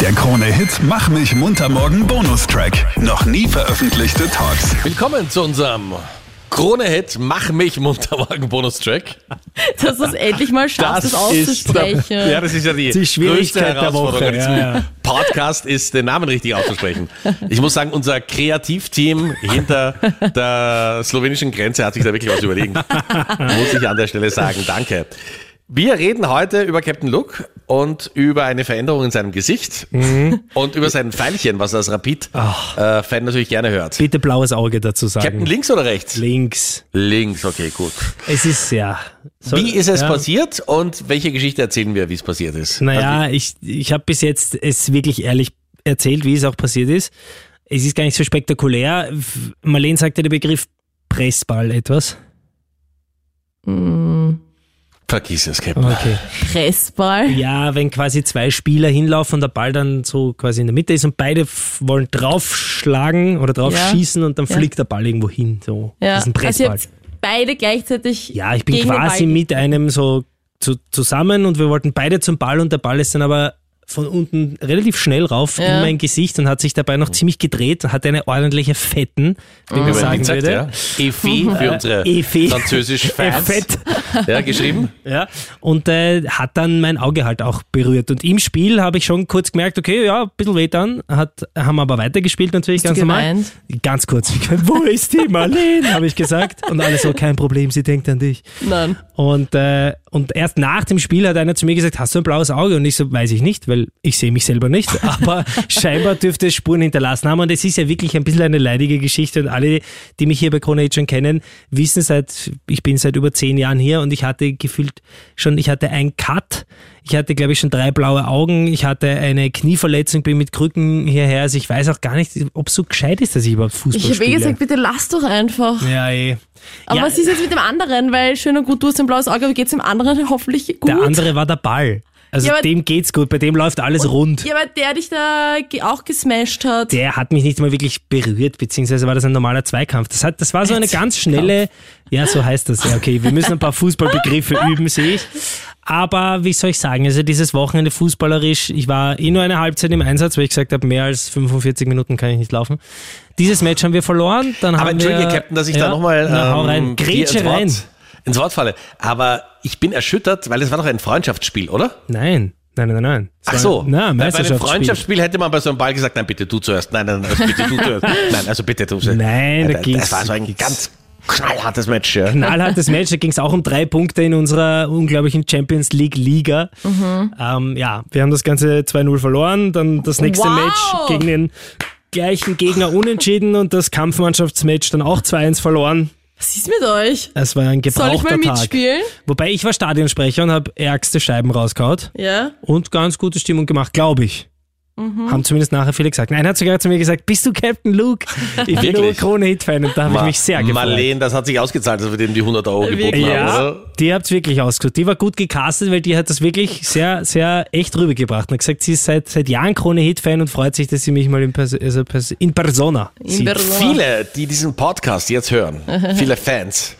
Der Krone-Hit Mach mich munter morgen Bonustrack. Noch nie veröffentlichte Talks. Willkommen zu unserem Krone-Hit Mach mich munter morgen Bonustrack. dass du es endlich mal schaffst, das, auszusprechen. ja, das ist ja die, Die Schwierigkeit größte der Herausforderung Woche, an diesem ja, ja. Podcast ist, den Namen richtig auszusprechen. Ich muss sagen, unser Kreativteam hinter der slowenischen Grenze hat sich da wirklich was überlegen. muss ich an der Stelle sagen. Danke. Wir reden heute über Captain Luke und über eine Veränderung in seinem Gesicht Mhm. und über sein Pfeilchen, was er als Rapid-Fan natürlich gerne hört. Bitte blaues Auge dazu sagen. Captain links oder rechts? Links. Links, okay, gut. Es ist ja. So, Wie ist es ja. passiert und welche Geschichte erzählen wir, wie es passiert ist? Naja, ich, ich habe bis jetzt es wirklich ehrlich erzählt, wie es auch passiert ist. Es ist gar nicht so spektakulär. Marlene sagte der Begriff Pressball etwas. Vergiss es, Captain. Okay. Pressball. Ja, wenn quasi zwei Spieler hinlaufen und der Ball dann so quasi in der Mitte ist und beide wollen draufschlagen oder drauf Ja. schießen und dann Ja. fliegt der Ball irgendwo hin. So. Ja. Das ist ein Also Pressball. habt beide gleichzeitig. Ja, ich bin quasi mit einem so zu, zusammen und wir wollten beide zum Ball und der Ball ist dann aber von unten relativ schnell rauf Ja. in mein Gesicht und hat sich dabei noch ziemlich gedreht, hat eine ordentliche Fetten, wie man man sagen gesagt, würde. ja. Efi für unsere Efi. französisch-Fans. Fett. Ja, geschrieben. Ja, und äh, hat dann mein Auge halt auch berührt. Und im Spiel habe ich schon kurz gemerkt, okay, ja, ein bisschen weh dann, hat, haben aber weitergespielt natürlich Hast ganz normal. gemeint? Ganz kurz, wo ist die Marlene, habe ich gesagt. Und alle so, kein Problem, sie denkt an dich. Nein. Und, äh, und erst nach dem Spiel hat einer zu mir gesagt, hast du ein blaues Auge? Und ich so, weiß ich nicht, weil ich sehe mich selber nicht. Aber scheinbar dürfte es Spuren hinterlassen haben. Und es ist ja wirklich ein bisschen eine leidige Geschichte. Und alle, die mich hier bei Krone schon kennen, wissen seit, ich bin seit über zehn Jahren hier und ich hatte gefühlt schon, ich hatte einen Cut. Ich hatte, glaube ich, schon drei blaue Augen. Ich hatte eine Knieverletzung, bin mit Krücken hierher. Also ich weiß auch gar nicht, ob es so gescheit ist, dass ich überhaupt Fußball Ich habe eh spiele. gesagt, bitte lass doch einfach. ja, eh. Aber ja, was ist jetzt mit dem anderen? Weil schön und gut, du hast ein blaues Auge, aber geht's dem anderen hoffentlich gut? der andere war der Ball. Also Ja, dem geht's gut, bei dem läuft alles rund. Ja, aber der dich da auch gesmashed hat. der hat mich nicht mal wirklich berührt, beziehungsweise war das ein normaler Zweikampf. Das, hat, das war so eine ganz schnelle, ja, so heißt das. Ja, okay, wir müssen ein paar Fußballbegriffe üben, sehe ich. Aber wie soll ich sagen, also dieses Wochenende fußballerisch, ich war eh nur eine Halbzeit im Einsatz, weil ich gesagt habe, mehr als 45 Minuten kann ich nicht laufen. Dieses Match haben wir verloren, dann Aber haben entschuldige, wir, Captain, dass ich ja, da nochmal na, hau rein, ähm, Grätsche rein. Ins Wort falle. Aber ich bin erschüttert, weil es war doch ein Freundschaftsspiel, oder? Nein, nein, nein, nein, nein. Es Ach so. Na, bei einem. Freundschaftsspiel hätte man bei so einem Ball gesagt, nein, bitte du zuerst. Nein, nein, also bitte du zuerst. Nein, also bitte du zuerst. Nein, da das, ging's- das war so ein ganz knallhartes Match. Ja. knallhartes Match. Da ging es auch um drei Punkte in unserer unglaublichen Champions League Liga. Ähm, ja, wir haben das Ganze 2-0 verloren. Dann das nächste Wow. Match gegen den gleichen Gegner unentschieden und das Kampfmannschaftsmatch dann auch 2-1 verloren. Was ist mit euch? Es war ein Soll ich gebrauchter mal Tag. mitspielen? Wobei ich war Stadionsprecher und habe ärgste Scheiben rausgehaut Ja. und ganz gute Stimmung gemacht, glaube ich. Haben zumindest nachher viele gesagt. Nein, hat sogar zu mir gesagt, bist du Captain Luke? Ich bin nur? Krone-Hit-Fan und da habe ich mich sehr gefreut. Marlene, das hat sich ausgezahlt, dass wir dem die 100 Euro geboten Wirklich? haben, Ja, oder? die habt's wirklich ausgesucht. Die war gut gecastet, weil die hat das wirklich sehr, sehr echt rübergebracht. Und hat gesagt, sie ist seit, seit Jahren Krone-Hit-Fan und freut sich, dass sie mich mal in, Pers also Pers in Persona In sieht. Persona. Viele, die diesen Podcast jetzt hören, viele Fans,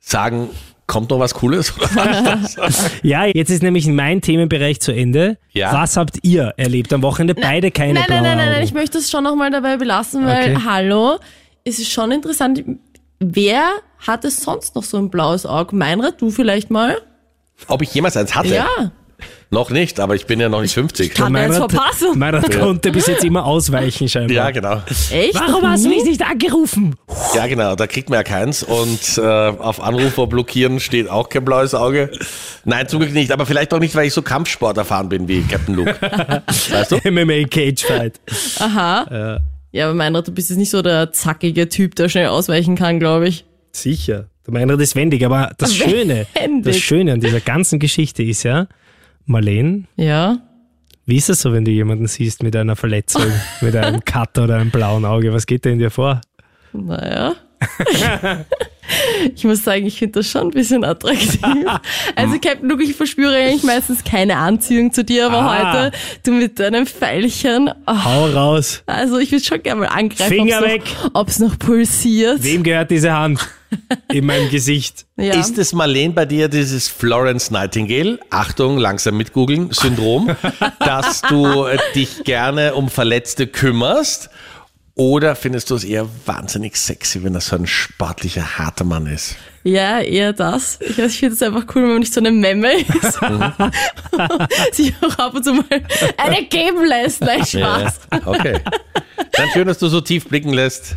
sagen, kommt noch was Cooles? Ja, jetzt ist nämlich mein Themenbereich zu Ende. Ja. Was habt ihr erlebt am Wochenende? Beide keine Nein, nein, nein, nein, nein, ich möchte es schon nochmal dabei belassen, weil, Okay. hallo, es ist schon interessant, wer hat es sonst noch so ein blaues Auge? Meinrad, du vielleicht mal? Ob ich jemals eins hatte? Ja. Noch nicht, aber ich bin ja noch nicht 50. kann- man jetzt verpassen. Meinrad konnte bis jetzt immer ausweichen scheinbar. Ja, genau. Echt? Warum hast du mich nicht angerufen? Ja, genau, da kriegt man ja keins. Und äh, auf Anrufer blockieren steht auch kein blaues Auge. Nein, zum Glück nicht. Aber vielleicht auch nicht, weil ich so Kampfsport erfahren bin wie Captain Luke. weißt du? MMA Cage Fight. Aha. Ja, aber Meinrad, du bist jetzt nicht so der zackige Typ, der schnell ausweichen kann, glaube ich. Sicher. Der Meinrad ist wendig, aber das Schöne, Wendig. das Schöne an dieser ganzen Geschichte ist ja, Marlene, Ja. Wie ist es so, wenn du jemanden siehst mit einer Verletzung, mit einem Cut oder einem blauen Auge? Was geht da in dir vor? Naja. ich muss sagen, ich finde das schon ein bisschen attraktiv. Also Captain Luke, ich verspüre eigentlich meistens keine Anziehung zu dir, aber Ah. heute, du mit deinem Pfeilchen, oh, Hau raus. also ich würde schon gerne mal angreifen, Finger ob's weg. noch, ob's noch pulsiert. Wem gehört diese Hand? In meinem Gesicht. Ja. Ist es Marlene bei dir dieses Florence Nightingale, Achtung, langsam mit googeln, Syndrom, dass du äh, dich gerne um Verletzte kümmerst? Oder findest du es eher wahnsinnig sexy, wenn das so ein sportlicher, harter Mann ist? Ja, eher das. Ich, ich finde es einfach cool, wenn man nicht so eine Memme ist. Sich auch ab und zu mal eine geben lässt. Nein, Spaß. Ja, okay. Dann schön, dass du so tief blicken lässt.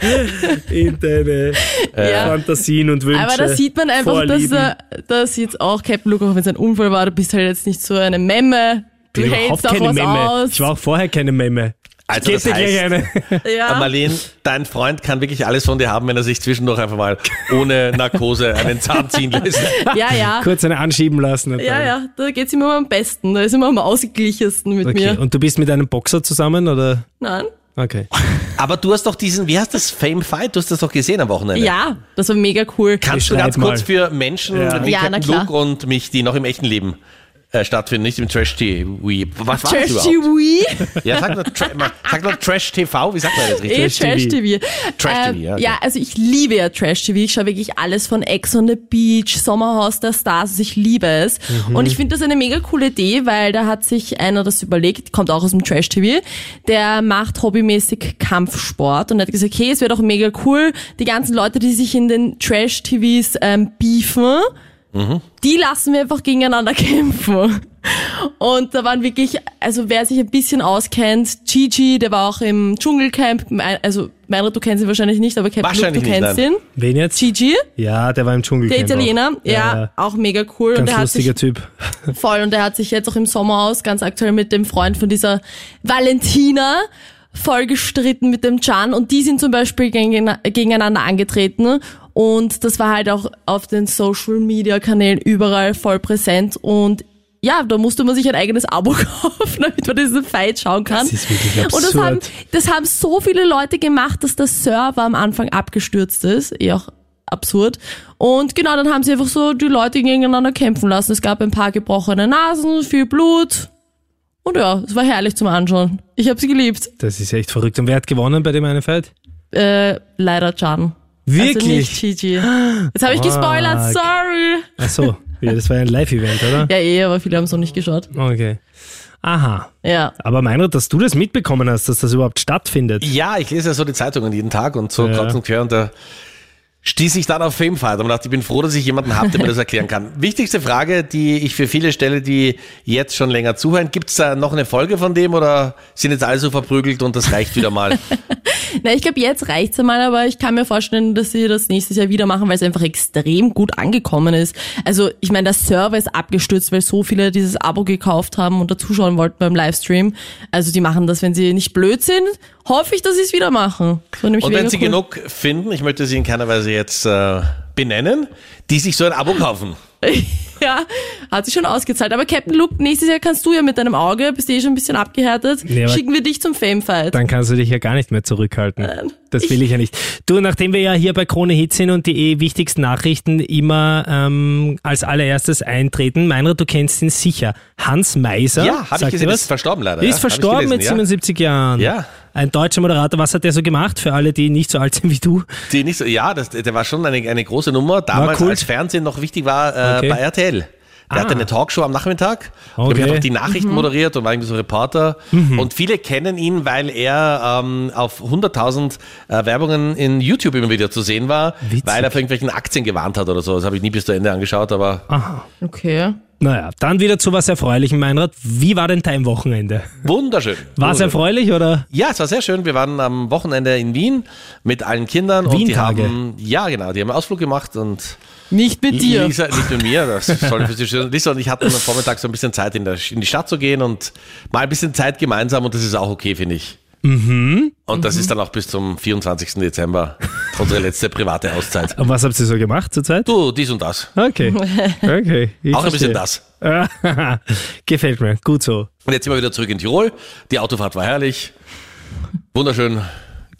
In deine Ja. Fantasien und Wünsche. Aber da sieht man einfach, dass, er, dass jetzt auch Captain Luke, auch wenn es ein Unfall war, du bist halt jetzt nicht so eine Memme. Du Ich bin hältst überhaupt auch keine was Memme. aus. Ich war auch vorher keine Memme. Also das heißt, eine. ja. Marlene, dein Freund kann wirklich alles von dir haben, wenn er sich zwischendurch einfach mal ohne Narkose einen Zahn ziehen lässt. ja, ja. Kurz eine anschieben lassen. Ja, dann- ja, da geht's immer am besten. Da ist immer am ausgeglichensten mit Okay. mir. Und du bist mit einem Boxer zusammen oder? Nein? Okay. Aber du hast doch diesen, wie heißt das, Fame Fight? Du hast das doch gesehen am Wochenende. Ja, das war mega cool. Kannst du Beschreib ganz kurz mal. für Menschen Ja. wie Ja, Captain. Luke und mich, die noch im echten Leben äh, stattfinden, nicht im Trash-TV. Was war das Trash? TV. Ja, sag doch, Tra mal- sag doch Trash-TV, wie sagt man das richtig? Trash TV. Trash TV, Ähm, ja, okay. ja, also ich liebe ja Trash TV. Ich schaue wirklich alles von Ex on the Beach, Sommerhaus der Stars. Also ich liebe es. Mhm. Und ich finde das eine mega coole Idee, weil da hat sich einer das überlegt, kommt auch aus dem Trash TV, der macht hobbymäßig Kampfsport und hat gesagt, hey, es wäre doch mega cool, die ganzen Leute, die sich in den Trash TVs ähm, beefen, die lassen wir einfach gegeneinander kämpfen. Und da waren wirklich, also wer sich ein bisschen auskennt, Gigi, der war auch im Dschungelcamp, mein- also Meinrad, du kennst ihn wahrscheinlich nicht, aber Captain Luke, Wahrscheinlich du kennst nein. ihn. Wen jetzt? Gigi, Ja, der war im Dschungelcamp. der Italiener, auch. ja, auch mega cool. und Ganz der hat sich lustiger Typ. voll und der hat sich jetzt auch im Sommerhaus ganz aktuell mit dem Freund von dieser Valentina voll gestritten mit dem Can und die sind zum Beispiel gegen- gegeneinander angetreten und das war halt auch auf den Social Media Kanälen überall voll präsent und ja, da musste man sich ein eigenes Abo kaufen, damit man diesen Fight schauen kann. Das ist wirklich Und das absurd. haben, das haben so viele Leute gemacht, dass der Server am Anfang abgestürzt ist. Eh auch absurd. Und genau, dann haben sie einfach so die Leute gegeneinander kämpfen lassen. Es gab ein paar gebrochene Nasen, viel Blut. Und ja, es war herrlich zum Anschauen. Ich habe sie geliebt. Das ist echt verrückt. Und wer hat gewonnen bei dem einen Fight? Äh, leider Can. Also Wirklich? nicht Gigi. Jetzt habe ich gespoilert, sorry. Ach so. Ja, das war ja ein Live-Event, oder? Ja, eh, aber viele haben es noch nicht geschaut. Okay. Aha. Ja. Aber Meinrad, dass du das mitbekommen hast, dass das überhaupt stattfindet. Ja, ich lese ja so die Zeitungen jeden Tag und so Ja. kreuz und quer und da stieß ich dann auf Fight und dachte, ich bin froh, dass ich jemanden habe, der mir das erklären kann. Wichtigste Frage, die ich für viele stelle, die jetzt schon länger zuhören, gibt's da noch eine Folge von dem oder sind jetzt alle so verprügelt und das reicht wieder mal? Na, ich glaube, jetzt reicht's einmal, aber ich kann mir vorstellen, dass sie das nächstes Jahr wieder machen, weil es einfach extrem gut angekommen ist. Also, ich meine, der Server ist abgestürzt, weil so viele dieses Abo gekauft haben und da zuschauen wollten beim Livestream. Also, die machen das, wenn sie nicht blöd sind, hoffe ich, dass sie es wieder machen. Und wenn mega Sie cool. genug finden, ich möchte Sie in keiner Weise jetzt äh, benennen, die sich so ein Abo kaufen. ja, hat sich schon ausgezahlt. Aber Captain Luke, nächstes Jahr kannst du ja mit deinem Auge, bist eh schon ein bisschen abgehärtet, Ja, aber- schicken wir dich zum Fame-Fight. Dann kannst du dich ja gar nicht mehr zurückhalten. Das will ich ja nicht. Du, nachdem wir ja hier bei Krone Hit sind und die eh wichtigsten Nachrichten immer ähm, als allererstes eintreten, Meinrad, du kennst ihn sicher. Hans Meiser. Ja, habe ich gesehen, ist verstorben leider. Ist ja? Ich verstorben gelesen, mit ja. 77 Jahren. Ja. Ein deutscher Moderator. Was hat der so gemacht für alle, die nicht so alt sind wie du? Die nicht so, ja, das, der war schon eine, eine große Nummer. Damals, Kult. als Fernsehen noch wichtig war, äh, Okay. bei RTL. Der Ah. hatte eine Talkshow am Nachmittag. Okay. Okay. Und einfach die Nachrichten moderiert und war irgendwie so Reporter. Und viele kennen ihn, weil er ähm, auf 100.000 äh, Werbungen in YouTube immer wieder zu sehen war, Witzig. weil er für irgendwelchen Aktien gewarnt hat oder so. Das habe ich nie bis zu Ende angeschaut, aber Aha. Okay. Naja, dann wieder zu was Erfreulichem, Meinrad. Wie war denn dein Wochenende? wunderschön. War es erfreulich oder? Ja, es war sehr schön. Wir waren am Wochenende in Wien mit allen Kindern und die Wientage. haben, ja genau, die haben einen Ausflug gemacht und Nicht mit dir. Lisa, nicht mit mir, das soll für Sie Lisa und ich hatten am Vormittag so ein bisschen Zeit in, der, in die Stadt zu gehen und mal ein bisschen Zeit gemeinsam und das ist auch okay, finde ich. Mhm. Und das ist dann auch bis zum 24. Dezember unsere letzte private Auszeit. Und was habt ihr so gemacht zurzeit? Du, dies und das. Okay. Okay. ich auch ein bisschen das. Gefällt mir. Gut so. Und jetzt sind wir wieder zurück in Tirol. Die Autofahrt war herrlich. Wunderschön.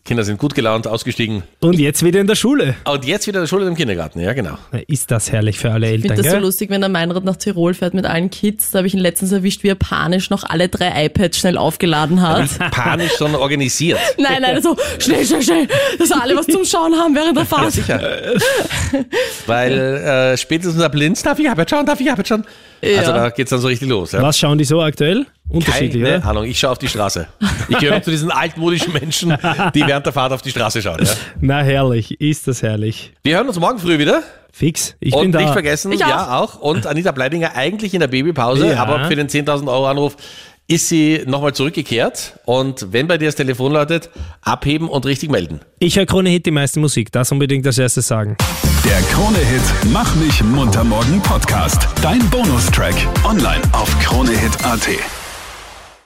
Kinder sind gut gelaunt, ausgestiegen. Und jetzt wieder in der Schule. Und jetzt wieder in der Schule und im Kindergarten, ja genau. Na, Ist das herrlich für alle Ich Eltern, finde das so gell? lustig, wenn der Meinrad nach Tirol fährt mit allen Kids. Da habe ich ihn letztens erwischt, wie er panisch noch alle drei iPads schnell aufgeladen hat. Panisch, sondern organisiert. nein, nein, so schnell, schnell, schnell, dass alle was zum Schauen haben während der Ja, Fahrt. sicher. Weil äh, spätestens ab Linz, darf ich aber schauen, darf ich aber schauen. Also da geht's dann so richtig los. Ja. Was schauen die so aktuell? Unterschiedlich, Keine oder? Ahnung, ich schaue auf die Straße. Ich gehöre zu diesen altmodischen Menschen, die während der Fahrt auf die Straße schauen. Ja. Na herrlich, ist das herrlich. Wir hören uns morgen früh wieder. Fix, ich und bin da. nicht vergessen, Ich ja auch. Und Anita Bleidinger eigentlich in der Babypause, Ja. aber für den 10.000 Euro Anruf ist sie nochmal zurückgekehrt. Und wenn bei dir das Telefon läutet, abheben und richtig melden. Ich höre Krone Hit die meiste Musik, das unbedingt als erstes sagen. Der Krone-Hit Mach mich munter morgen Podcast. Dein Bonustrack. Online auf kronehit.at.